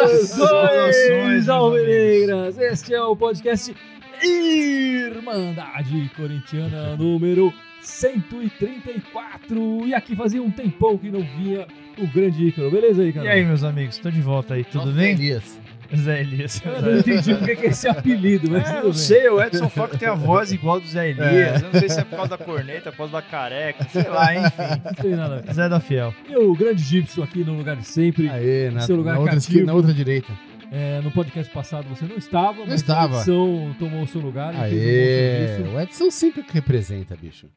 Saudações, alvinegras! Este é o podcast Irmandade Corintiana número 134. E aqui fazia um tempão que não vinha o grande Ícaro. Beleza, Ícaro? E aí, meus amigos, tô de volta aí, tudo Nossa, bem? Elias. Zé Elias. Eu não entendi porque que é esse apelido, mas É, eu sei, o Edson Fox tem a voz igual do Zé Elias. Eu não sei se é por causa da corneta, por causa da careca, sei lá, enfim. Não tem nada a ver. Zé da Fiel. E o grande Gibson aqui no lugar de sempre. Aê, na, Seu lugar na outra esquina, na outra direita. É, no podcast passado você não estava, mas estava. a edição tomou o seu lugar. um Aê, serviço. o Edson sempre que representa, bicho.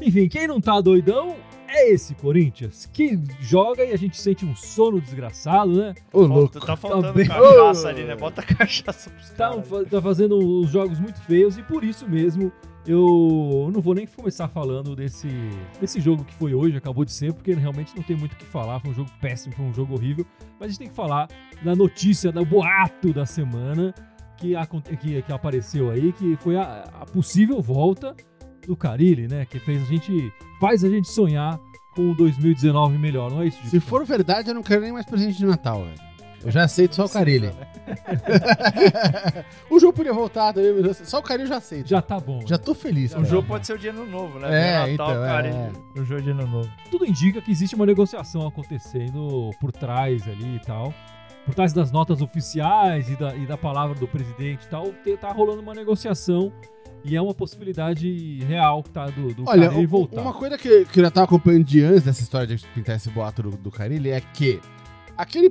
Enfim, quem não tá doidão é esse Corinthians, que joga e a gente sente um sono desgraçado, né? Ô, louco. Tá faltando Tá bem- cachaça ali, né? Bota cachaça pros Tá, caras. tá fazendo uns jogos muito feios e por isso mesmo eu não vou nem começar falando desse, desse jogo que foi hoje, acabou de ser, porque realmente não tem muito o que falar. Foi um jogo péssimo, foi um jogo horrível. Mas a gente tem que falar da notícia, do boato da semana que, que, que apareceu aí, que foi a, a possível volta do Carilli, né? Que fez a gente. faz a gente sonhar com um 2019 melhor, não é isso? Se for verdade, eu não quero nem mais presente de Natal, velho. Eu já aceito só o Carilli. o jogo podia voltar só o Carilli eu já aceito. Já, Já tá bom. tô feliz. O jogo pode ser o dia ano novo, né? É, Natal, então, cara, é. o jogo de ano novo. tudo indica que existe uma negociação acontecendo por trás ali e tal. Por trás das notas oficiais e da, e da palavra do presidente e tal, tá rolando uma negociação e é uma possibilidade real tá do, do Olha, Carilli voltar. uma coisa que, que eu já tava acompanhando de antes dessa história de pintar esse boato do, do Carilli é que aquele,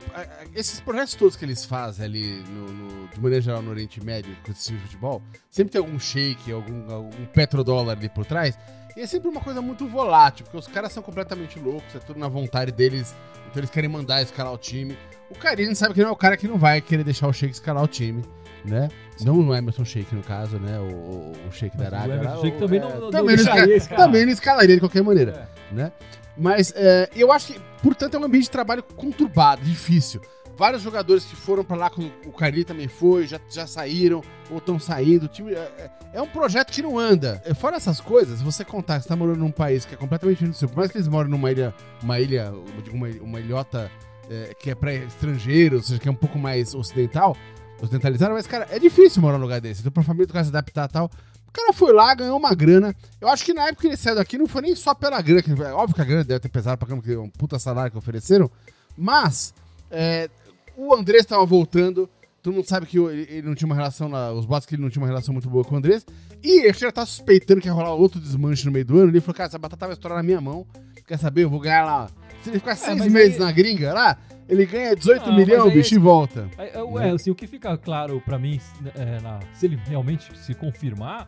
esses projetos todos que eles fazem ali, no, no- de maneira geral, no Oriente Médio, com esse de futebol, sempre tem algum shake, algum, algum petrodólar ali por trás. E é sempre uma coisa muito volátil, porque os caras são completamente loucos, é tudo na vontade deles, então eles querem mandar escalar o time. O Carilli sabe que não é o cara que não vai querer deixar o Sheik escalar o time, né? Não o Emerson Sheik, no caso, né? O, o, Sheik da Mas o Arábia. Emerson lá, Sheik também é, não- não também, não deixaria esca- escalar. também não escalaria de qualquer maneira É. né? Mas é, eu acho que, portanto, é um ambiente de trabalho conturbado, difícil. Vários jogadores que foram pra lá, quando o Carilli também foi, já, já saíram ou estão saindo. O time, é, é- é um projeto que não anda. É, Fora essas coisas, você contar que você tá morando num país que é completamente diferente do seu, por mais que eles moram numa ilha, uma ilha, uma, uma ilhota é, que é pra estrangeiro, ou seja, que é um pouco mais ocidental, ocidentalizada, mas, cara, é difícil morar num lugar desse. Então, pra família do cara se adaptar e tal. O cara foi lá, ganhou uma grana. Eu acho que na época que ele saiu daqui não foi nem só pela grana. Que, é óbvio que a grana deve ter pesado pra caramba, porque é um puta salário que ofereceram. Mas é, o Andrés tava voltando. Todo mundo sabe que ele ele não tinha uma relação. lá, os bots que ele não tinha uma relação muito boa com o Andrés. E ele já tá suspeitando que ia rolar outro desmanche no meio do ano. Ele falou: Cara, essa batata vai estourar na minha mão. Quer saber? Eu vou ganhar lá. Se ele ficar seis mas meses aí- na gringa lá, ele ganha 18 Não, milhões, aí- bicho, e volta. É, é, é, assim, o que fica claro pra mim, é, na- se ele realmente se confirmar,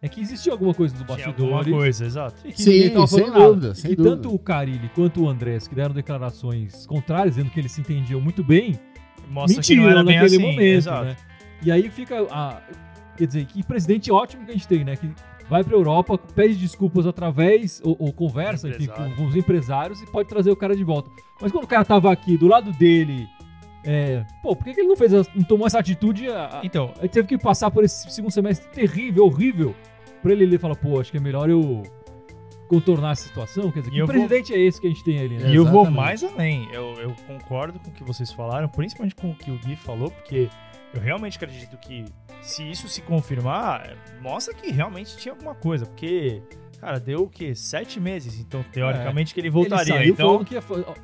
é que existia alguma coisa nos Tinha alguma bastidores. coisa, exato. E Sim, sem nada. dúvida, E sem que dúvida. tanto o Carilli quanto o Andrés, que deram declarações contrárias, dizendo que eles se entendiam muito bem, Mostra mentiram que não era bem naquele assim. momento, exato. né? E aí fica. a- quer dizer, que presidente ótimo que a gente tem, né? Que vai pra Europa, pede desculpas através, ou, ou conversa, enfim, com, os empresários e pode trazer o cara de volta. Mas quando o cara tava aqui do lado dele. É, pô, por que, que ele não fez, não tomou essa atitude? A, a, Então, ele teve que passar por esse segundo semestre terrível, horrível, pra ele, ele falar, pô, acho que é melhor eu contornar essa situação. Quer dizer, E que eu vou- presidente é esse que a gente tem ali, né? E eu vou mais além. Eu, eu concordo com o que vocês falaram, principalmente com o que o Gui falou, porque eu realmente acredito que se isso se confirmar, mostra que realmente tinha alguma coisa. Porque, cara, deu o quê? Sete meses. Então, teoricamente, que ele voltaria. Ele então, que ia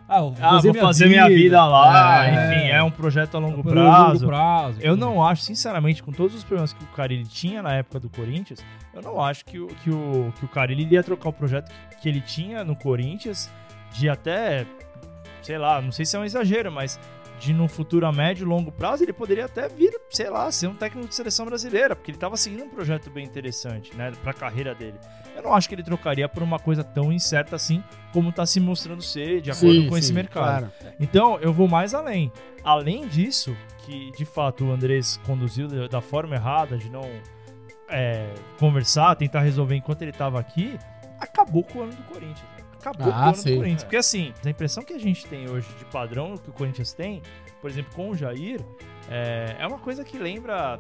ah, vou ah, fazer, vou minha, fazer vida, minha vida lá. É. Enfim, é um projeto a longo por prazo. longo prazo. Eu não acho, sinceramente, com todos os problemas que o Carilli tinha na época do Corinthians, eu não acho que o, que o, que o Carilli ia trocar o projeto que ele tinha no Corinthians de até, sei lá, não sei se é um exagero, mas de no futuro a médio e longo prazo ele poderia até vir, sei lá, ser um técnico de seleção brasileira, porque ele estava seguindo um projeto bem interessante, né, para a carreira dele. Eu não acho que ele trocaria por uma coisa tão incerta assim como está se mostrando ser de acordo Sim, com esse sim, mercado. claro. Então, eu vou mais além. Além disso, que de fato o Andrés conduziu da- da forma errada, de não é, conversar, tentar resolver enquanto ele estava aqui, acabou com o ano do Corinthians. né? Acabou Ah, o Corinthians. Porque assim, a impressão que a gente tem hoje de padrão que o Corinthians tem, por exemplo, com o Jair, é, é uma coisa que lembra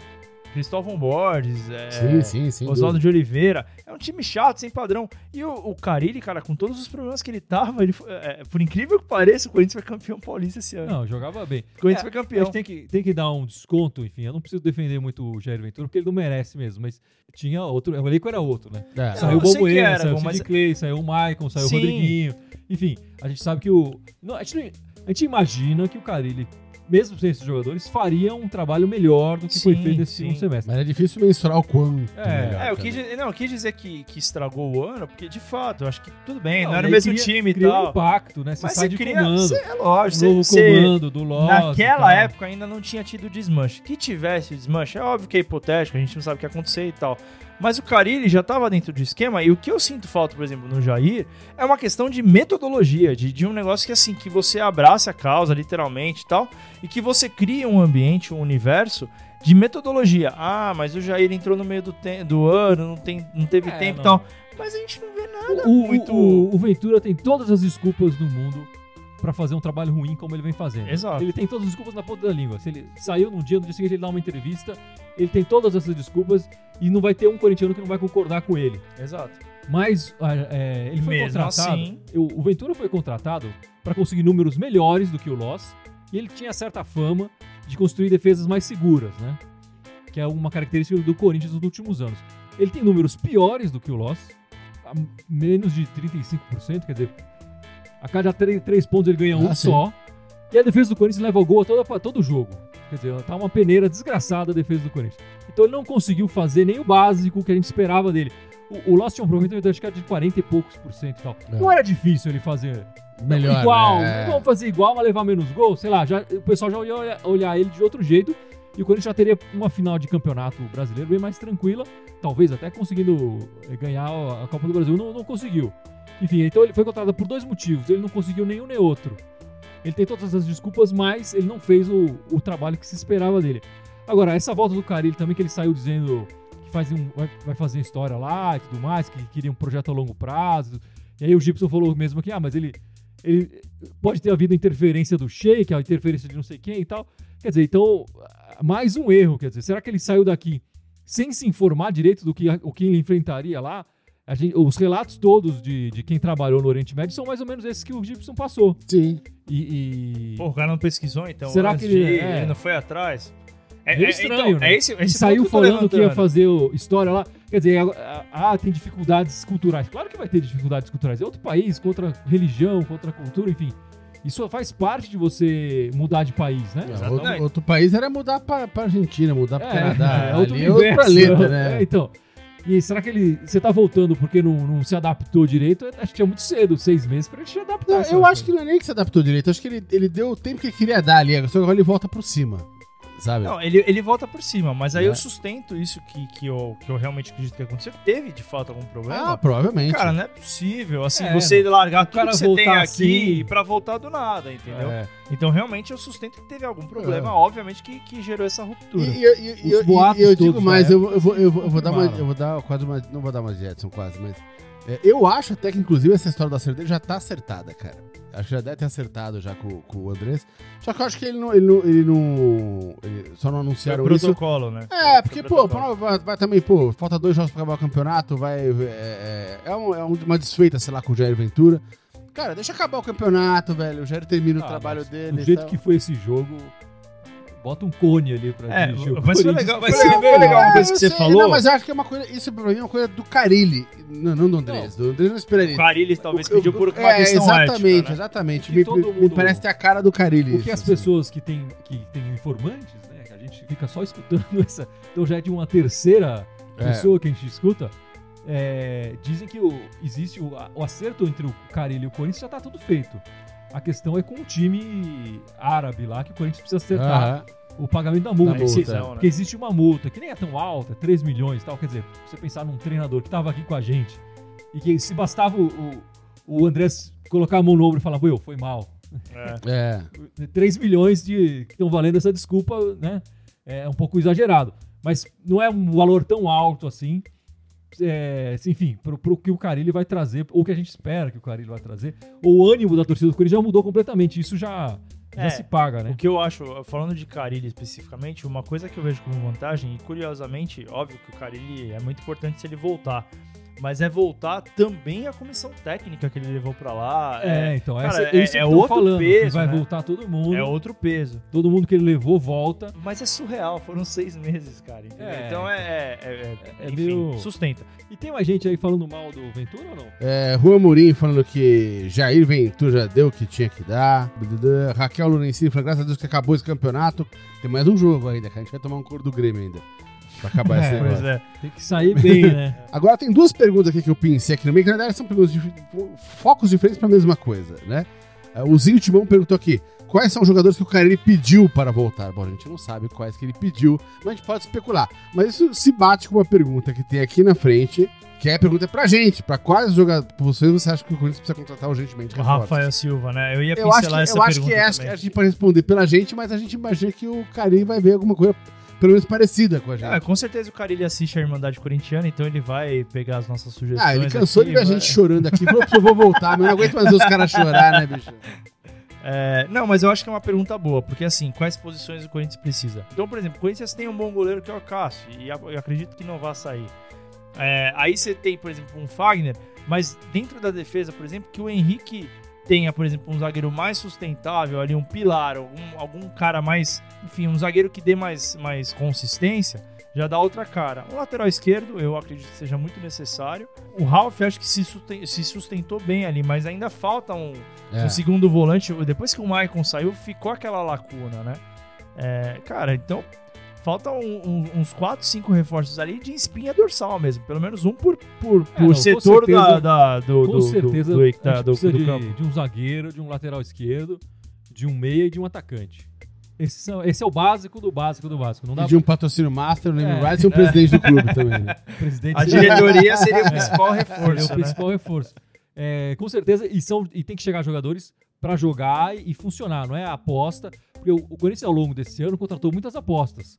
Cristóvão Borges, é, Sim, sim, sim. Oswaldo de Oliveira. É um time chato, sem padrão. E o, o Carilli, cara, com todos os problemas que ele tava, ele, foi- é, por incrível que pareça, o Corinthians foi campeão paulista esse ano. Não, jogava bem. o Corinthians É, foi A campeão. gente tem que, tem que dar um desconto, enfim. Eu não preciso defender muito o Jair Ventura, porque ele não merece mesmo, mas tinha outro. O elenco era outro, né? É. Saiu o era, saiu o bom, mas- Clay, saiu o Maicon, saiu Sim. o Rodriguinho. Enfim, a gente sabe que o. Não, a, gente, não- a gente imagina que o Carilli, mesmo sem esses jogadores, faria um trabalho melhor do que foi Sim, feito nesse sim. segundo semestre. Mas é difícil mensurar o quanto. É, melhor É, eu quis, dizer- não, eu quis dizer que, que estragou o ano, porque de fato, eu acho que tudo bem, não, Não, era o mesmo cria- time e cria um tal. impacto, né? Você mas sai você de cria. comando. Você, é lógico, novo comando do Loss. e Naquela tal. época ainda não tinha tido desmanche. Que tivesse desmanche, é óbvio que é hipotético, a gente não sabe o que ia acontecer e tal. Mas o Carilli já estava dentro do esquema, e o que eu sinto falta, por exemplo, no Jair, é uma questão de metodologia, de, de um negócio que assim, que você abraça a causa, literalmente e tal, e que você cria um ambiente, um universo de metodologia. Ah, mas o Jair entrou no meio do, do ano, não, tem, não teve É, tempo e tal. Mas a gente não vê nada O, o- muito. o- o Ventura tem todas as desculpas do mundo pra fazer um trabalho ruim como ele vem fazendo. Exato. Ele tem todas as desculpas na ponta da língua. Se ele saiu num dia, no dia seguinte ele dá uma entrevista, ele tem todas essas desculpas e não vai ter um corintiano que não vai concordar com ele. Exato. Mas ah, é, ele foi Mesmo contratado. assim- o, o Ventura foi contratado pra conseguir números melhores do que o Loss e ele tinha certa fama de construir defesas mais seguras, né? Que é uma característica do Corinthians nos últimos anos. Ele tem números piores do que o Loss, menos de 35%, quer dizer, a cada três, três pontos ele ganha um Ah, sim. só. E a defesa do Corinthians leva o gol a toda, a todo jogo. Quer dizer, tá uma peneira desgraçada a defesa do Corinthians. Então ele não conseguiu fazer nem o básico que a gente esperava dele. O, o tinha um aproveitamento, acho que era de 40 e poucos por cento e tal. É. Não era difícil ele fazer Melhor. igual. né? Vamos fazer igual, mas levar menos gol. Sei lá, já, o pessoal já ia olhar ele de outro jeito. E o Corinthians já teria uma final de campeonato brasileiro bem mais tranquila. Talvez até conseguindo eh, ganhar a Copa do Brasil. Não, não conseguiu. Enfim, então ele foi contratado por dois motivos. Ele não conseguiu nenhum nem outro. Ele tem todas as desculpas, mas ele não fez o, o trabalho que se esperava dele. Agora, essa volta do Carilli também, que ele saiu dizendo que faz um, vai, vai fazer história lá e tudo mais, que queria um projeto a longo prazo. E aí o Gibson falou mesmo que, ah, mas ele, ele pode ter havido interferência do Sheik, a interferência de não sei quem e tal. Quer dizer, então, mais um erro, quer dizer, será que ele saiu daqui sem se informar direito do que, o que ele enfrentaria lá? A gente- os relatos todos de, de quem trabalhou no Oriente Médio são mais ou menos esses que o Gibson passou. Sim. E, e- Pô, o cara não pesquisou, então. Será que ele- de é. ele não foi atrás? É, Meio é- estranho, então, né? é esse, esse saiu falando que ia fazer o- história lá. Quer dizer, ah, ah, tem dificuldades culturais. Claro que vai ter dificuldades culturais. É outro país, contra religião, contra cultura, enfim. Isso faz parte de você mudar de país, né? É, outro, outro país era mudar pra, pra Argentina, mudar pro Canadá. é outro é outro universo. planeta, né? É, então. E será que ele. Você tá voltando porque não, não se adaptou direito? Acho que é muito cedo, seis meses, pra ele se adaptar. Não, eu acho que não é nem que se adaptou direito. Acho que ele, ele deu o tempo que ele queria dar ali. Só que agora ele volta por cima. Sabe? Não, ele, ele volta por cima, mas aí É. eu sustento isso que, que, eu, que eu realmente acredito que aconteceu. Teve de fato algum problema. ah, provavelmente. Cara, não é possível, assim, É, você largar tudo cara que você tem voltar aqui assim- pra voltar do nada, entendeu? É. Então, realmente, eu sustento que teve algum problema, É. obviamente, que, que gerou essa ruptura. e, e, Os e, eu- boatos e eu digo mais, da eu, vou- eu vou, eu, vou, eu vou dar uma. Eu vou dar quase uma. Não vou dar uma de Edson, quase, mas. é, eu acho até que, inclusive, essa história da acerto dele já tá acertada, cara. Acho que já deve ter acertado já com, com o Andrés. Só que eu acho que ele não. Ele não. Ele não ele- só não Foi anunciaram o isso. protocolo, né? É, porque, Foi pô, vai, vai também, pô, falta dois jogos pra acabar o campeonato, vai. É, é, é um- é um- uma desfeita, sei lá, com o Jair Ventura. Cara, deixa acabar o campeonato, velho. O Jair termina o Ah, trabalho mas dele. Do jeito que foi esse jogo, bota um cone ali pra É, dirigir o mas foi legal, mas Foi foi legal. uma coisa que você sei, falou. Não, mas eu acho que é uma coisa. Isso pra mim é uma coisa do Carilli. Não, não do Andrés. Do Andrés não esperaria. O Carilli talvez O- pediu por uma é, questão exatamente, ética, né? exatamente. Me, todo me mundo- parece ter a cara do Carilli. O que isso, as assim. pessoas que têm, que têm informantes, né? Que a gente fica só escutando essa. Então já é de uma terceira É. pessoa que a gente escuta. é, dizem que o- existe o, o acerto entre o Carilli e o Corinthians já tá tudo feito. A questão é com o time árabe lá que o Corinthians precisa acertar Aham. O pagamento da multa. Da multa, Esse- é. Porque existe uma multa que nem é tão alta, 3 milhões e tal. Quer dizer, você pensar num treinador que tava aqui com a gente e que se bastava o, o, o Andrés colocar a mão no ombro e falar, "Will, foi mal. É. É. 3 milhões de que estão valendo essa desculpa, né? É um pouco exagerado. Mas não é um valor tão alto assim é, enfim, pro, pro que o Carilli vai trazer, ou que a gente espera que o Carilli vai trazer, ou o ânimo da torcida do Corinthians já mudou completamente. Isso já, já É, se paga, né? O que eu acho, falando de Carilli especificamente, uma coisa que eu vejo como vantagem, e curiosamente, óbvio que o Carilli é muito importante se ele voltar, mas é voltar também a comissão técnica que ele levou pra lá. É, então, cara, essa, é- isso que é tô outro falando, que peso, vai né? voltar todo mundo, é outro peso. todo mundo que ele levou volta. Mas é surreal, foram seis meses, cara. entendeu? É, então é, é, é- é enfim, meio- sustenta. E tem mais gente aí falando mal do Ventura ou não? É, Juan Mourinho falando que Jair Ventura já deu o que tinha que dar. Raquel Lorencini falando, graças a Deus que acabou esse campeonato. Tem mais um jogo ainda, que a gente vai tomar um cor do Grêmio ainda. Pra acabar esse É, negócio. Pois é. Tem que sair bem, né? Agora tem duas perguntas aqui que eu pensei aqui no meio, que na verdade são perguntas de focos diferentes pra mesma coisa, né? É, O Zinho Timão perguntou aqui: quais são os jogadores que o Carilli pediu para voltar? Bom, a gente não sabe quais que ele pediu, mas a gente pode especular. Mas isso se bate com uma pergunta que tem aqui na frente, que é a pergunta pra gente: pra quais jogadores vocês você acha que o Corinthians precisa contratar urgentemente? O reforços? Rafael Silva, né? Eu ia Eu acho, pincelar que, essa eu acho que pergunta é, acho que também. a gente pode responder pela gente, mas a gente imagina que o Carilli vai ver alguma coisa, pelo menos parecida com a gente. Ah, com certeza o Carilli assiste a Irmandade Corintiana, então ele vai pegar as nossas sugestões. Ah, ele cansou aqui, de ver a gente chorando aqui. Falou eu vou voltar, mas eu não aguento mais ver os caras chorar, né, bicho? É, não, mas eu acho que é uma pergunta boa, porque assim, quais posições o Corinthians precisa? Então, por exemplo, o Corinthians tem um bom goleiro que é o Cássio, e eu acredito que não vai sair. É, aí você tem, por exemplo, um Fagner, mas dentro da defesa, por exemplo, que o Henrique tenha, por exemplo, um zagueiro mais sustentável ali, um pilar, algum, algum cara mais, enfim, um zagueiro que dê mais, mais consistência, já dá outra cara. Um lateral esquerdo, eu acredito que seja muito necessário. O Ralf, acho que se se sustentou bem ali, mas ainda falta um, É. o segundo volante, depois que o Maicon saiu, ficou aquela lacuna, né? É, cara, então faltam um- um- uns 4, 5 reforços ali de espinha dorsal mesmo. Pelo menos um por, por, por não, com setor certeza- da, da- do, Com do, certeza, do, do, da- do- do de, campo. de um zagueiro, de um lateral esquerdo, de um meia e de um atacante. Esse, são- esse é o básico do básico do básico. Não dá Pedir um patrocínio master, lembra É. Rights e um presidente do clube também. Né? A diretoria seria o principal Seria reforço, o né? principal reforço. É, com certeza, e, são, e tem que chegar jogadores pra jogar e, e funcionar, não é a aposta. Porque o, o Corinthians, ao longo desse ano, contratou muitas apostas.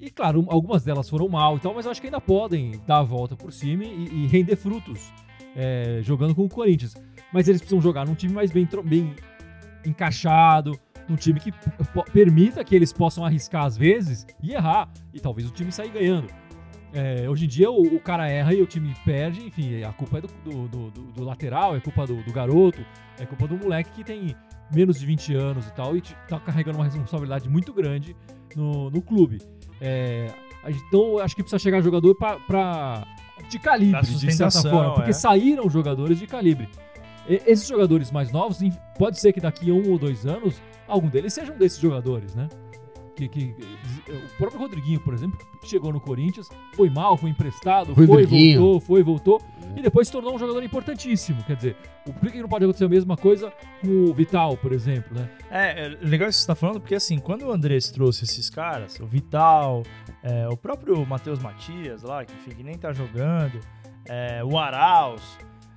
E, claro, um- algumas delas foram mal e tal, mas eu acho que ainda podem dar a volta por cima e, e render frutos é, jogando com o Corinthians. Mas eles precisam jogar num time mais bem, bem encaixado, num time que permita que eles possam arriscar às vezes e errar. E talvez o time sair ganhando. É, hoje em dia o, o cara erra e o time perde, enfim, a culpa é do, do- do- do- lateral, é culpa do, garoto, é culpa do moleque que tem menos de 20 anos e tal, e tá carregando uma responsabilidade muito grande no, no clube. É, então acho que precisa chegar jogador pra, pra- de calibre, de certa forma, porque é. saíram jogadores de calibre. E- esses jogadores mais novos, pode ser que daqui a um ou dois anos, algum deles sejam desses jogadores, né? Que, que- o próprio Rodriguinho, por exemplo, chegou no Corinthians, foi mal, foi emprestado, foi, Rodriguinho. voltou, foi, voltou, e depois se tornou um jogador importantíssimo. Quer dizer, o- por que não pode acontecer a mesma coisa com o Vital, por exemplo, né? É, é legal isso que você tá falando, porque assim, quando o Andrés trouxe esses caras, o Vital, é, o próprio Matheus Matias lá, que, enfim, que nem tá jogando, é, o Arauz,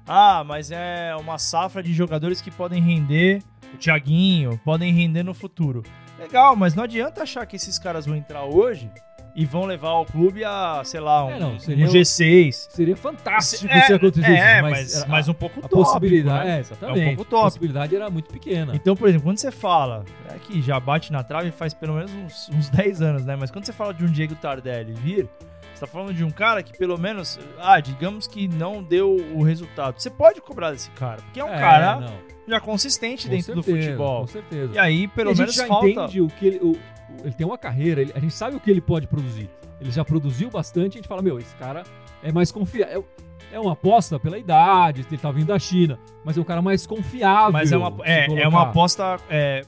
ah, mas é uma safra de jogadores que podem render, o Thiaguinho, podem render no futuro. Legal, mas não adianta achar que esses caras vão entrar hoje e vão levar o clube a, sei lá, um, É, não, um seria- G6. Seria fantástico É, se acontecesse é, mas, mas, mas, a, um pouco a tópico, possibilidade, né? é, exatamente. É um pouco a tópico. possibilidade era muito pequena. Então, por exemplo, quando você fala, é que já bate na trave faz pelo menos uns, uns 10 anos, né? Mas quando você fala de um Diego Tardelli vir, você tá falando de um cara que pelo menos, ah, digamos que não deu o resultado. Você pode cobrar desse cara, porque é um É, cara não, já consistente com dentro do certeza, futebol. Com certeza. E aí, pelo E a menos gente já falta. entende o que ele. o- ele tem uma carreira, ele- a gente sabe o que ele pode produzir. Ele já produziu bastante, a gente fala, meu, esse cara é mais confiável. É, é uma aposta pela idade, ele tá vindo da China, mas é um cara mais confiável. Mas é uma, é, é uma aposta. é,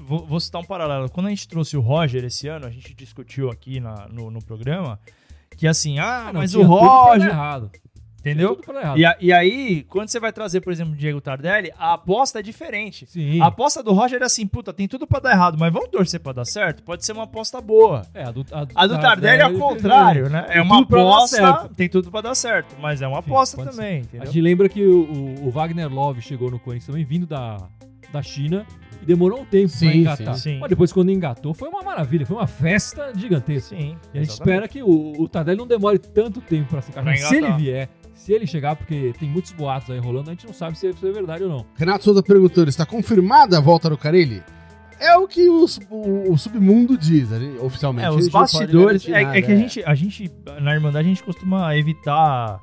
vou, vou citar um paralelo. Quando a gente trouxe o Roger esse ano, a gente discutiu aqui na- no, no programa que assim, ah, Ah, não, mas o Roger. Entendeu? tudo pra dar errado. E, a- e aí, quando você vai trazer, por exemplo, o Diego Tardelli, a aposta é diferente. Sim. A aposta do Roger é assim, puta, tem tudo pra dar errado, mas vamos torcer pra dar certo? Pode ser uma aposta boa. É, a do, A do Tardelli é ao contrário, né? É uma aposta, tem tudo pra dar certo, mas é uma aposta também, A gente lembra que o, o- o Wagner Love chegou no Corinthians também, vindo da, da China, E demorou um tempo pra Sim, engatar. sim. Sim. Mas depois, quando engatou, foi uma maravilha. Foi uma festa gigantesca. Sim. E a gente exatamente. espera que o, o Tardelli não demore tanto tempo pra se encaixar. Pra Se ele vier, se ele chegar, porque tem muitos boatos aí rolando, a gente não sabe se isso é verdade ou não. Renato Souza perguntando: está confirmada a volta do Carilli? É o que o, o- o submundo diz, ali, oficialmente. É, os bastidores. É, nada, é que a gente, a gente, na Irmandade, a gente costuma evitar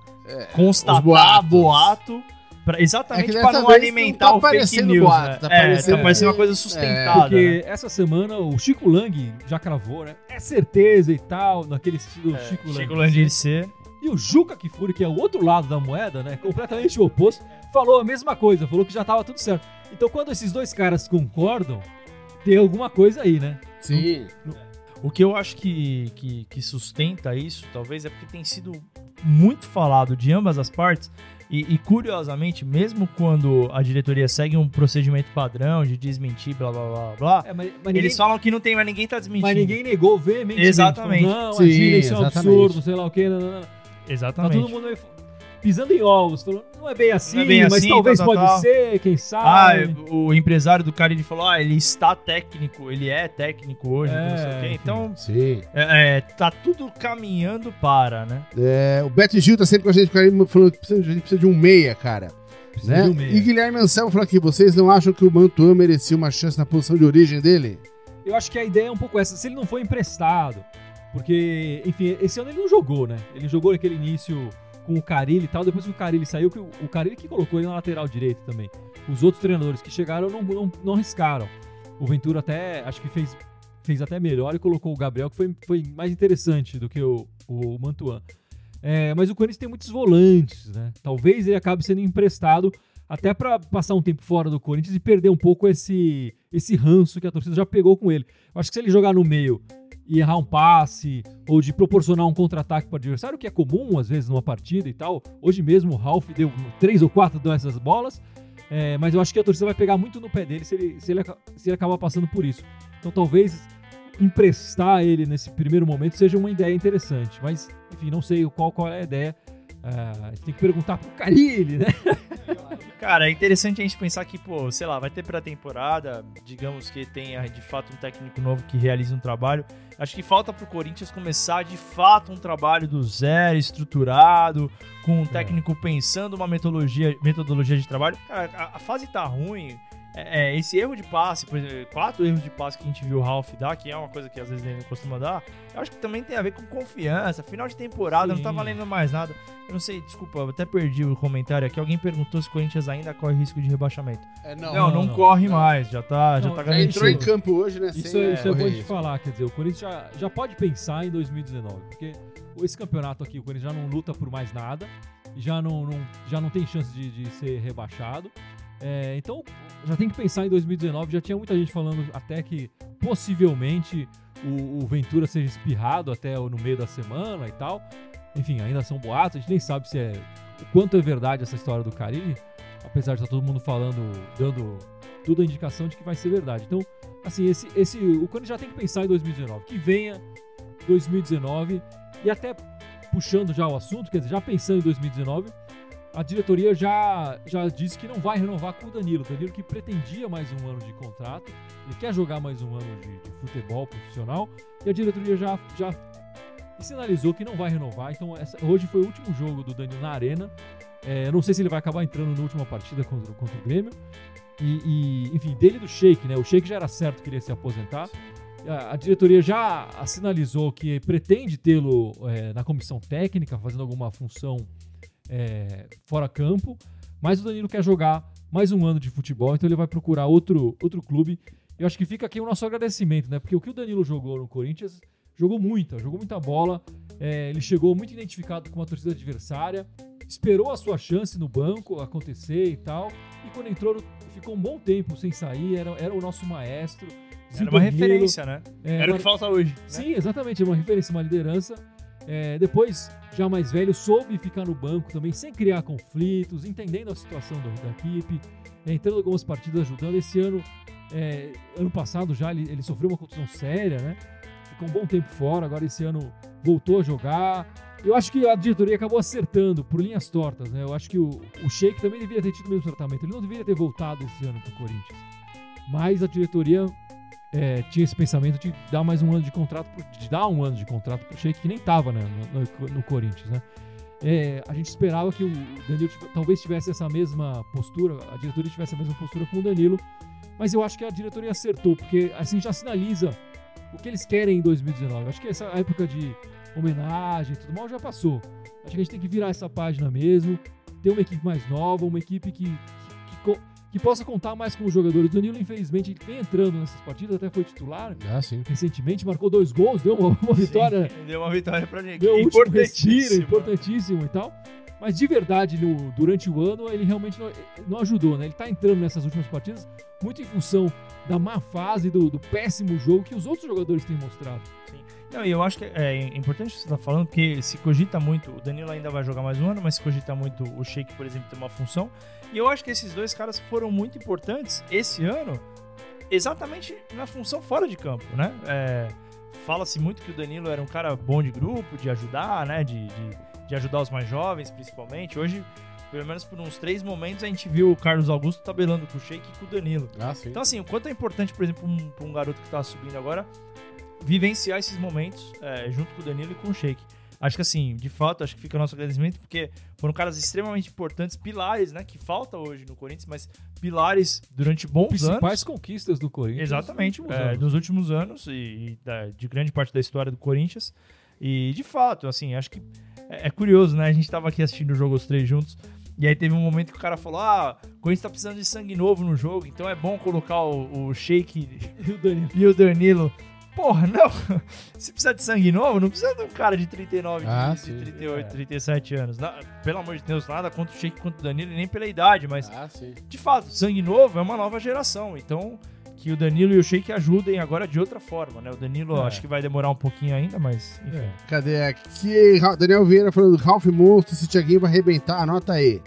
constatar os boatos. boato. Pra- exatamente É dessa não alimentar não tá o fake parecendo news. boato, né? tá é, parecendo- tá parecendo uma coisa É, sustentada. Porque né? essa semana o Chico Lang já cravou, né? É certeza e tal, naquele estilo É, Chico Lang. Chico Landirce. E o Juca Kifuri, que é o outro lado da moeda, né? Completamente o oposto, falou a mesma coisa, falou que já tava tudo certo. Então quando esses dois caras concordam, tem alguma coisa aí, né? Sim. O que eu acho que, que, que sustenta isso, talvez, é porque tem sido muito falado de ambas as partes. E, e, curiosamente, mesmo quando a diretoria segue um procedimento padrão de desmentir, blá blá blá blá, É, mas, mas ninguém, eles falam que não tem, mas ninguém tá desmentindo. mas ninguém negou veementemente. Exatamente. Falou, não, Sim, imagina, isso é um exatamente. absurdo, sei lá o quê. Não, não, não. Tá Exatamente. todo mundo pisando em ovos, falando, não é bem assim, bem mas assim, talvez tal, tal, pode tal. ser, quem Ah, sabe. o empresário do cara ele falou: ah, ele está técnico, ele é técnico hoje, É, não sei o quê. enfim. Então, Sim. é, é, tá tudo caminhando para, né? É, o Beto Gil tá sempre com a gente, falando que precisa, a gente precisa de um meia, cara. Precisa Né? de um meia. E Guilherme Anselmo falou aqui: vocês não acham que o Mantuan merecia uma chance na posição de origem dele? Eu acho que a ideia é um pouco essa. Se ele não foi emprestado, porque, enfim, esse ano ele não jogou, né? Ele jogou naquele início com o Carilli e tal. Depois que o Carilli saiu, que o, Carilli que colocou ele na lateral direita também. Os outros treinadores que chegaram não, não, não arriscaram. O Ventura até, acho que fez, fez até melhor e colocou o Gabriel, que foi, foi mais interessante do que o, o Mantuan. É, mas o Corinthians tem muitos volantes, né? Talvez ele acabe sendo emprestado até para passar um tempo fora do Corinthians e perder um pouco esse, esse ranço que a torcida já pegou com ele. Eu acho que se ele jogar no meio e errar um passe ou de proporcionar um contra-ataque para o adversário, que é comum às vezes numa partida e tal. Hoje mesmo o Ralf deu três ou quatro dessas bolas, é, mas eu acho que a torcida vai pegar muito no pé dele se ele, se ele, se ele acabar passando por isso. Então talvez emprestar ele nesse primeiro momento seja uma ideia interessante, mas enfim, não sei qual, qual é a ideia. Ah, tem que perguntar pro Carilli, né? Cara, é interessante a gente pensar que, pô, sei lá, vai ter pré-temporada, digamos que tenha de fato um técnico novo que realize um trabalho. Acho que falta pro Corinthians começar de fato um trabalho do zero, estruturado, com um técnico pensando uma metodologia, metodologia de trabalho. Cara, a, a fase tá ruim. É, é, esse erro de passe, por exemplo, quatro erros de passe que a gente viu o Ralph dar, que é uma coisa que às vezes ele não costuma dar, eu acho que também tem a ver com confiança. Final de temporada, não tá Sim. valendo mais nada. Eu não sei, desculpa, eu até perdi o comentário aqui. Alguém perguntou se o Corinthians ainda corre risco de rebaixamento. É, Não, não, não, não. corre mais, já tá, já Não, tá garantido. entrou em campo hoje, né? Isso, sem, é, isso é bom de falar, quer dizer, o Corinthians já, já pode pensar em 2019, porque esse campeonato aqui, o Corinthians já não luta por mais nada, já não, não- já não tem chance de, de ser rebaixado. É, então já tem que pensar em 2019. Já tinha muita gente falando até que possivelmente o, o Ventura seja espirrado até no meio da semana e tal. Enfim, ainda são boatos, a gente nem sabe se é o quanto é verdade essa história do Carilli, apesar de estar todo mundo falando, dando toda a indicação de que vai ser verdade. Então, assim, esse, esse, o Corinthians já tem que pensar em 2019. Que venha 2019 e até puxando já o assunto, quer dizer, já pensando em 2019, a diretoria já, já disse que não vai renovar com o Danilo. O Danilo que pretendia mais um ano de contrato, ele quer jogar mais um ano de, de futebol profissional e a diretoria já, já sinalizou que não vai renovar. Então, essa- hoje foi o último jogo do Danilo na Arena. É, não sei se ele vai acabar entrando na última partida contra, contra o Grêmio. E, e, enfim, dele do Sheik, né? O Sheik já era certo que ele ia se aposentar. A, a diretoria já sinalizou que pretende tê-lo é, na comissão técnica, fazendo alguma função é, fora campo. Mas o Danilo quer jogar mais um ano de futebol, então ele vai procurar outro, outro clube. Eu acho que fica aqui o nosso agradecimento, né? Porque o que o Danilo jogou no Corinthians, jogou muita, jogou muita bola. É, ele chegou muito identificado com a torcida adversária, esperou a sua chance no banco acontecer e tal. E quando entrou, ficou um bom tempo sem sair, era, era o nosso maestro. Era uma Danilo, referência, né? é, Era o que falta hoje. né? Sim, exatamente, é uma referência, uma liderança. É, depois, já mais velho, soube ficar no banco também, sem criar conflitos, entendendo a situação da, da equipe, é, entrando em algumas partidas, ajudando. Esse ano, é, ano passado já, ele, ele sofreu uma contusão séria, né? Ficou um bom tempo fora, agora esse ano voltou a jogar. Eu acho que a diretoria acabou acertando por linhas tortas, né? Eu acho que o, o Sheik também deveria ter tido o mesmo tratamento. Ele não deveria ter voltado esse ano pro Corinthians. Mas a diretoria é, tinha esse pensamento de dar mais um ano de contrato, pro- de dar um ano de contrato pro Sheik, que nem tava né, no, no- Corinthians, né? É, a gente esperava que o Danilo talvez tivesse essa mesma postura, a diretoria tivesse a mesma postura com o Danilo, mas eu acho que a diretoria acertou, porque assim já sinaliza o que eles querem em 2019. Eu Acho que essa época de homenagem e tudo mal já passou. Acho que a gente tem que virar essa página mesmo, ter uma equipe mais nova, uma equipe que, que, possa contar mais com os jogadores. O Danilo, infelizmente, ele vem entrando nessas partidas, até foi titular Ah, sim. recentemente, marcou dois gols, deu uma, uma vitória, Sim, deu uma vitória pra gente. deu o último respiro, Importantíssimo. importantíssimo e tal. Mas de verdade, no- durante o ano, ele realmente não, não ajudou, né? Ele tá entrando nessas últimas partidas muito em função da má fase, do, do péssimo jogo que os outros jogadores têm mostrado. Não, e eu acho que é importante o que você tá falando, porque se cogita muito, o Danilo ainda vai jogar mais um ano, mas se cogita muito o Sheik, por exemplo, ter uma função. E eu acho que esses dois caras foram muito importantes esse ano, exatamente na função fora de campo, né? É, Fala-se muito que o Danilo era um cara bom de grupo, de ajudar, né? De, de, de ajudar os mais jovens, principalmente. Hoje, pelo menos por uns três momentos, a gente viu o Carlos Augusto tabelando com o Sheik e com o Danilo. Ah, sim. Então, assim, o quanto é importante, por exemplo, um, pra um garoto que tá subindo agora, vivenciar esses momentos é, junto com o Danilo e com o Sheik. Acho que, assim, de fato, acho que fica o nosso agradecimento, porque foram caras extremamente importantes, pilares, né? Que falta hoje no Corinthians, mas pilares durante bons Principais anos. conquistas do Corinthians. Exatamente, nos últimos é, anos. nos últimos anos e, da- de grande parte da história do Corinthians. E de fato, assim, acho que é, é curioso, né? A gente tava aqui assistindo o jogo os três juntos. E aí teve um momento que o cara falou: Ah, o Corinthians tá precisando de sangue novo no jogo, então é bom colocar o, o Sheik E o Danilo. e o Danilo. Porra, não! Se precisa de sangue novo, não precisa de um cara de 39, Ah, de, sim. de 38, É. 37 anos. Pelo amor de Deus, nada contra o Sheik contra o Danilo, nem pela idade, mas Ah, sim. de fato, sangue novo é uma nova geração. Então, que o Danilo e o Sheik ajudem agora de outra forma, né? O Danilo É. acho que vai demorar um pouquinho ainda, mas enfim. É. Cadê aqui? Daniel Vieira falando Ralph Monstro, esse Thiaguinho vai arrebentar, anota aí.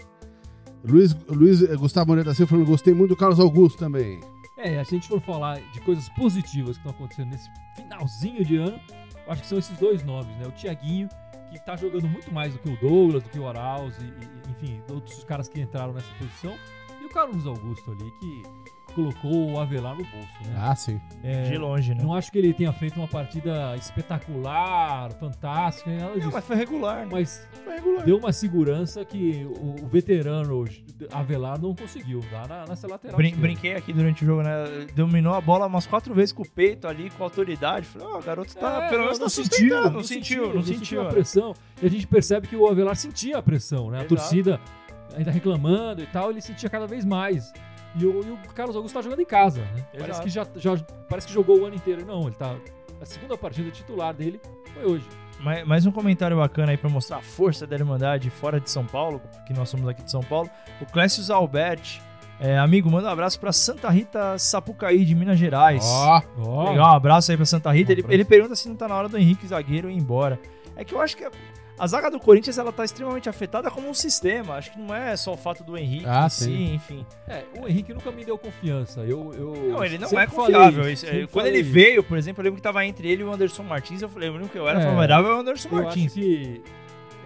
Luiz, Luiz Gustavo Moreira da Silva falando, gostei muito do Carlos Augusto também. É, a gente for falar de coisas positivas que estão acontecendo nesse finalzinho de ano, eu acho que são esses dois nomes, né? O Thiaguinho, que tá jogando muito mais do que o Douglas, do que o Arauz, e, e, enfim, outros caras que entraram nessa posição. E o Carlos Augusto ali, que colocou o Avelar no bolso, né? Ah, sim. É, De longe, né? não acho que ele tenha feito uma partida espetacular, fantástica, nada Não, disso. mas foi regular, né? Mas Foi regular. deu uma segurança que o, o veterano Avelar não conseguiu dar na, nessa lateral. Brin- esquerda. brinquei aqui durante o jogo, né? Dominou a bola umas quatro vezes com o peito ali, com autoridade. Falei, ó, o garoto tá, É, pelo menos não, tá sentiu, sustentando. Não sentiu, não sentiu. a né? pressão. E a gente percebe que o Avelar sentia a pressão, né? A Exato. torcida ainda reclamando e tal, ele sentia cada vez mais. E o, e o Carlos Augusto tá jogando em casa, né? Parece que já, já parece que jogou o ano inteiro. Não, ele tá. A segunda partida titular dele foi hoje. Mais, mais um comentário bacana aí pra mostrar a força da Irmandade fora de São Paulo, que nós somos aqui de São Paulo. O Clécio Alberti, é, amigo, manda um abraço pra Santa Rita Sapucaí, de Minas Gerais. Ó, Ó, Legal, um abraço aí pra Santa Rita. Um ele, ele pergunta se não tá na hora do Henrique zagueiro ir embora. É que eu acho que a, zaga do Corinthians ela tá extremamente afetada como um sistema. Acho que não é só o fato do Henrique Ah, em sim. si, enfim. É, o Henrique nunca me deu confiança. Eu, eu Não, ele não é confiável. isso, quando falei ele isso. veio, por exemplo, eu lembro que tava entre ele e o Anderson Martins. Eu falei, o único que eu era É. favorável é o Anderson Eu Martins. acho que,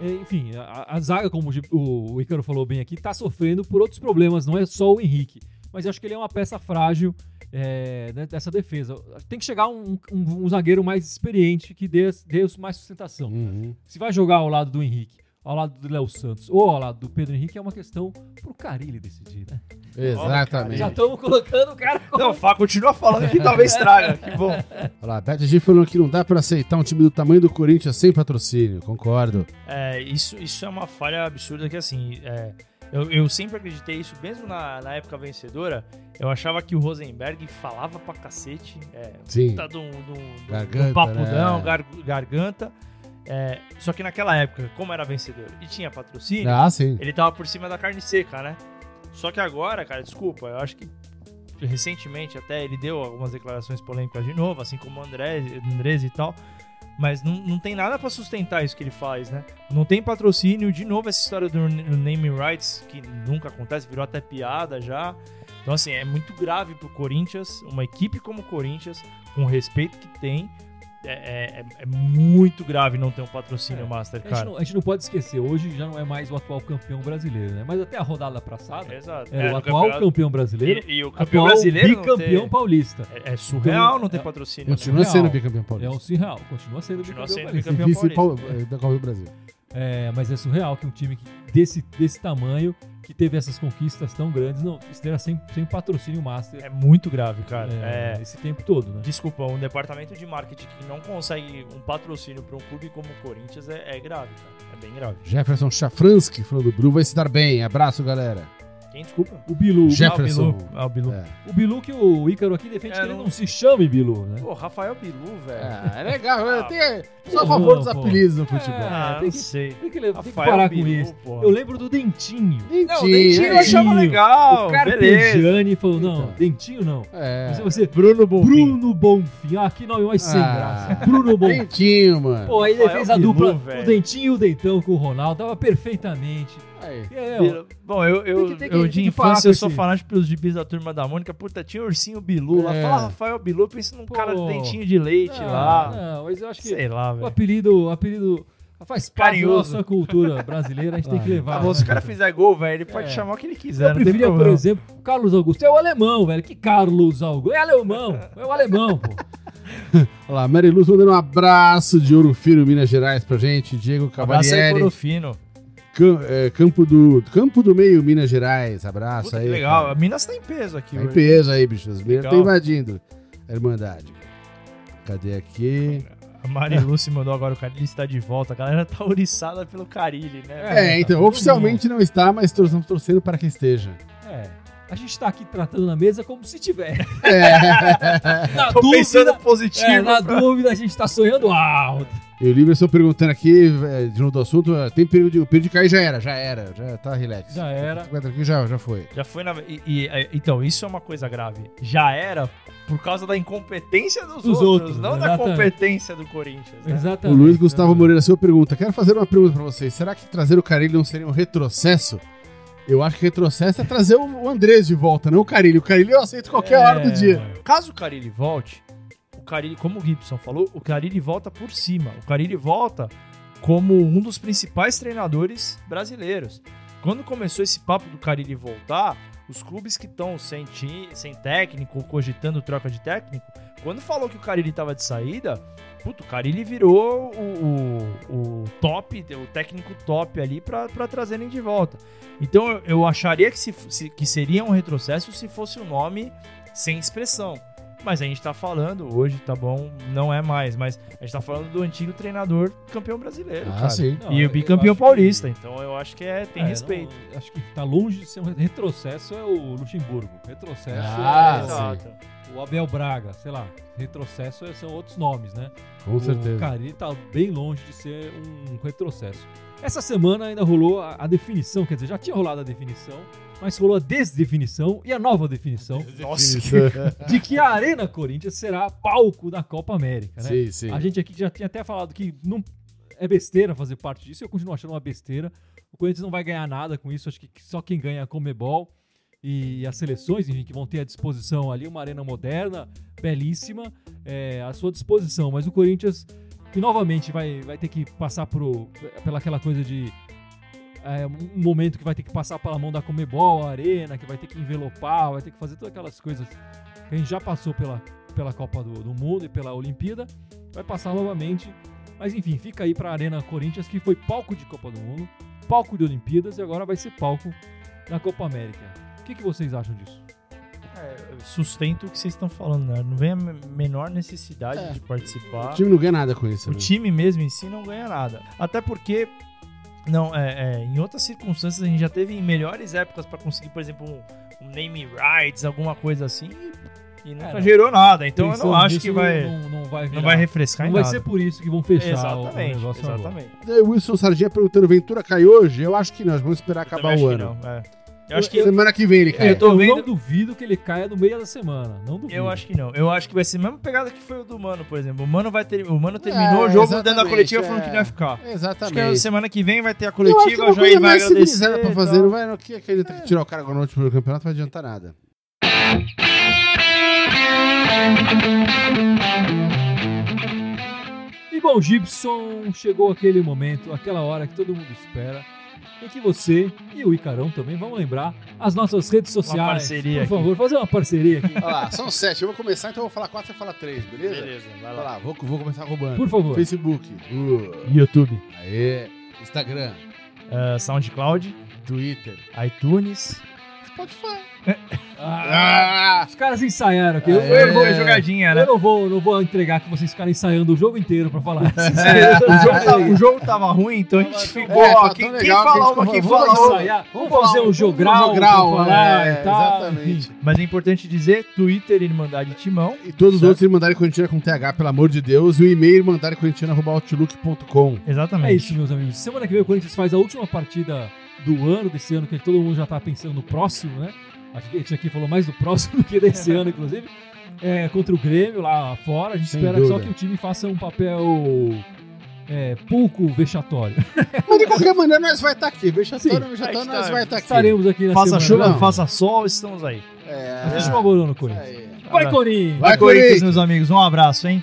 é, enfim, a, a zaga, como o o, o Ícaro falou bem aqui, tá sofrendo por outros problemas, não é só o Henrique. Mas eu acho que ele é uma peça frágil é, né, dessa defesa. Tem que chegar um, um- um zagueiro mais experiente que dê, dê mais sustentação. uhum. Se vai jogar ao lado do Henrique, ao lado do Léo Santos ou ao lado do Pedro Henrique, é uma questão pro Carilli decidir, né? exatamente. Já estamos colocando o cara como... Não, o Fá continua falando que talvez traga. Que bom. Olha lá, Beto G falando que não dá pra aceitar um time do tamanho do Corinthians sem patrocínio. Concordo. É, isso, isso é uma falha absurda que, assim, é, eu, eu sempre acreditei isso, mesmo na, na época vencedora, eu achava que o Rosenberg falava pra cacete, é, Sim. tá do, do- Garganta, do papudão, né? gar- garganta, é, só que naquela época, como era vencedor e tinha patrocínio, Ah, sim. ele tava por cima da carne seca, né? Só que agora, cara, desculpa, eu acho que recentemente até ele deu algumas declarações polêmicas de novo, assim como o André, Andrés e tal. Mas não, não tem nada pra sustentar isso que ele faz, né? Não tem patrocínio, de novo essa história do naming rights, que nunca acontece, virou até piada já. Então, assim, é muito grave pro Corinthians, uma equipe como o Corinthians, com o respeito que tem, é, é- é muito grave não ter um patrocínio É. Master, A gente, não, a gente não pode esquecer, hoje já não é mais o atual campeão brasileiro, né? Mas até a rodada passada, Exato. era É, o atual campeonato- campeão brasileiro, E, e o campeão atual brasileiro bicampeão ter- paulista. É, é surreal não ter É- patrocínio. né? Continua surreal. sendo bicampeão É paulista. um surreal, continua sendo Continua bicampeão sendo paulista. bicampeão Vice paulista. Pau- da Copa do Brasil. É, mas é surreal que um time desse, desse tamanho, que teve essas conquistas tão grandes, não esteja sem, sem patrocínio master É muito grave, cara. é, É, esse tempo todo, né? Desculpa, um departamento de marketing que não consegue um patrocínio para um clube como o Corinthians é, é grave, cara. É bem grave. Jefferson Chafransky falando, Bru vai se dar bem. Abraço, galera. Quem desculpa? O Bilu, Jefferson. Ah, o Bilu. Ah, o Bilu. É. o Bilu que o Ícaro aqui defende É, que ele não- não se chame Bilu, né? Pô, Rafael Bilu, velho. É, é legal. Ah, tem, sou a favor dos apelidos no futebol. É, Ah, tem não que- sei. Tem que, tem que parar com Bilu, isso. porra. Eu lembro do Dentinho. Não, o Dentinho eu achava Dentinho. legal. o. Carpegiani falou, não, Então. Dentinho não. É. Você, você, Bruno Bonfim. Bruno Bonfim. Ah, que nome mais sem Ah. graça. Bruno Bonfim. Dentinho, mano. Pô, aí ele fez a dupla, o Dentinho e o Dentão com o Ronaldo, tava perfeitamente. Aí. É, ó, Bom, eu, eu, Tem que- tem que- eu de infância eu sou esse- fanático pelos gibis da turma da Mônica. Puta, tinha o ursinho Bilu lá. É. Fala Rafael Bilu, eu penso num Pô. cara de dentinho de leite não, lá. Não, mas eu acho que Sei lá, o velho. apelido, o apelido faz parte da nossa cultura brasileira, a gente tem que Ah, levar. Ah, bom, se o né? cara fizer gol, velho, ele pode É. chamar o que ele Eu quiser, tem preferia, por exemplo, o Carlos Augusto. É o alemão, velho. Que Carlos Augusto? É alemão. É o alemão, pô. Olha lá, Mary Luz mandando um abraço de Ouro Fino, Minas Gerais pra gente. Diego Abraço aí, Cavalieri. Corofino. Cam- é, Campo, do, Campo do Meio, Minas Gerais. Abraço Puta, aí. que legal. cara. A Minas tá em peso aqui, Tá em hoje. peso aí, bicho. As Minas estão invadindo a Irmandade. Cadê aqui? A Mari Lúcia mandou agora o Carilli está de volta. A galera tá ouriçada pelo Carilli, né? É, É, então, tá oficialmente não está, mas estamos torcendo para que esteja. É. A gente tá aqui tratando na mesa como se tiver. É. Na Tô pensando dúvida, positivo. é, na dúvida a gente tá sonhando alto. E o Liberson perguntando aqui, é, de novo do assunto, é, tem perigo de, o perigo de cair já era, já era, já tá relax. Já era. Tranquilo, já, já foi. Já foi na. e- e- é, então, isso é uma coisa grave. Já era por causa da incompetência dos, Dos outros, outros, não da exatamente. competência do Corinthians. Né? O Exatamente. Luiz Gustavo Moreira, sua pergunta. Quero fazer uma pergunta pra vocês. Será que trazer o Carilho não seria um retrocesso? Eu acho que retrocesso é trazer o o Andrés de volta, não o Carilho. O Carilho eu aceito qualquer É. hora do dia. Caso o Carilli volte, o Carilli, como o Gibson falou, o Carilli volta por cima. O Carilli volta como um dos principais treinadores brasileiros. Quando começou esse papo do Carilli voltar, os clubes que estão sem, sem técnico, cogitando troca de técnico, quando falou que o Carilli estava de saída, puto, o Carilli virou o, o, o top, o técnico top ali para trazerem de volta. Então eu, acharia que, se, que seria um retrocesso se fosse o nome sem expressão. Mas a gente tá falando, hoje tá bom, não é mais, mas a gente tá falando do antigo treinador campeão brasileiro, Ah, cara. sim. Não, E eu o bicampeão acho que- paulista, então eu acho que é, tem É, respeito. não, acho que tá longe de ser um retrocesso é o Luxemburgo. Retrocesso Ah, é sim. Exato. o Abel Braga, sei lá. Retrocesso é- são outros nomes, né? Com O certeza. Carilli tá bem longe de ser um retrocesso. Essa semana ainda rolou a, a definição, quer dizer, já tinha rolado a definição, mas rolou a desdefinição e a nova definição Nossa, de que a Arena Corinthians será palco da Copa América, né? sim, sim. A gente aqui já tinha até falado que não é besteira fazer parte disso, eu continuo achando uma besteira. O Corinthians não vai ganhar nada com isso, acho que só quem ganha é a Comebol e as seleções, enfim, que vão ter à disposição ali uma arena moderna, belíssima, é, à sua disposição. Mas o Corinthians, que novamente vai, vai ter que passar por, pela aquela coisa de é, um momento que vai ter que passar pela mão da Comebol, a arena, que vai ter que envelopar, vai ter que fazer todas aquelas coisas que a gente já passou pela, pela Copa do, do Mundo e pela Olimpíada, vai passar novamente. Mas enfim, fica aí para a Arena Corinthians, que foi palco de Copa do Mundo, palco de Olimpíadas e agora vai ser palco da Copa América. O que, que vocês acham disso? É, sustento o que vocês estão falando, né? Não vem a me- menor necessidade É. de participar. O time não ganha nada com isso. O né? time mesmo em si não ganha nada. Até porque, não, é, é, em outras circunstâncias a gente já teve em melhores épocas pra conseguir, por exemplo, um, um name rights, alguma coisa assim, e, e nunca É, não. gerou nada. Então eu não acho que vai, Não, não vai, não virar- vai refrescar não em vai nada. ser por isso que vão fechar o- o Exatamente, negócio agora. exatamente. Daí o Wilson Sardinha perguntando: Ventura cai hoje? Eu acho que não, vamos esperar Eu acabar o acho que ano. não, é. Eu acho que Semana que vem ele cai. Eu tô eu vendo- não duvido que ele caia no meio da semana. Não duvido. Eu acho que não. Eu acho que vai ser a mesma pegada que foi o do Mano, por exemplo. O Mano, vai ter, o Mano terminou É, o jogo dentro da exatamente, coletiva falando é. que não ia ficar. Acho que Exatamente. semana que vem vai ter a é coletiva, uma o Jair vai agradecer. pra e fazer. Não vai, não, que, que ele tem que tirar o cara noite pro campeonato, não vai adiantar nada. bom, Gibson, chegou aquele momento, aquela hora que todo mundo espera, em que você e o Icarão também vão lembrar as nossas redes sociais. parceria Por aqui. favor, fazer uma parceria aqui. Olha lá, são sete. Eu vou começar, então eu vou falar quatro, você fala três, beleza? Beleza, vai Vai lá. lá, vou, vou começar roubando. Por favor. Facebook. Uh, YouTube, aê. Instagram. uh, SoundCloud, Twitter. iTunes. Spotify. Ah, Ah! os caras ensaiaram aqui. Eu, É. eu vou- jogadinha, eu não vou, não vou entregar que vocês ficarem ensaiando o jogo inteiro pra falar. É, o, jogo tava, o jogo tava ruim, então a gente ficou. É, ó, quem, quem legal que a fala gente uma, quem falou, fala Vamos ensaiar, vamos Vamos fazer falar um um jogral, jogral, pra falar é, e tal. exatamente. Mas é importante dizer: Twitter Irmandade Timão. E todos os outros Irmandade Corintiana com TH, pelo amor de Deus. E o e-mail irmandadecorintiana.outlook.com. Exatamente. É isso, meus amigos. Semana que vem o Corinthians faz a última partida do ano, desse ano, que todo mundo já tá pensando no próximo, né? Acho que a gente aqui falou mais do próximo do que desse ano, inclusive. É, contra o Grêmio lá fora. A gente Sem espera dúvida. só que o time faça um papel é, pouco vexatório. Mas de qualquer maneira, nós vai estar aqui. Vexatório, Sim, vexatório, nós está. vai estar aqui. Estaremos aqui na Faça semana. chuva, Não. faça sol, estamos aí. É. Assiste uma boa no Corinthians. Vai, Corinthians! Vai, Corinthians, meus amigos. Um abraço, hein?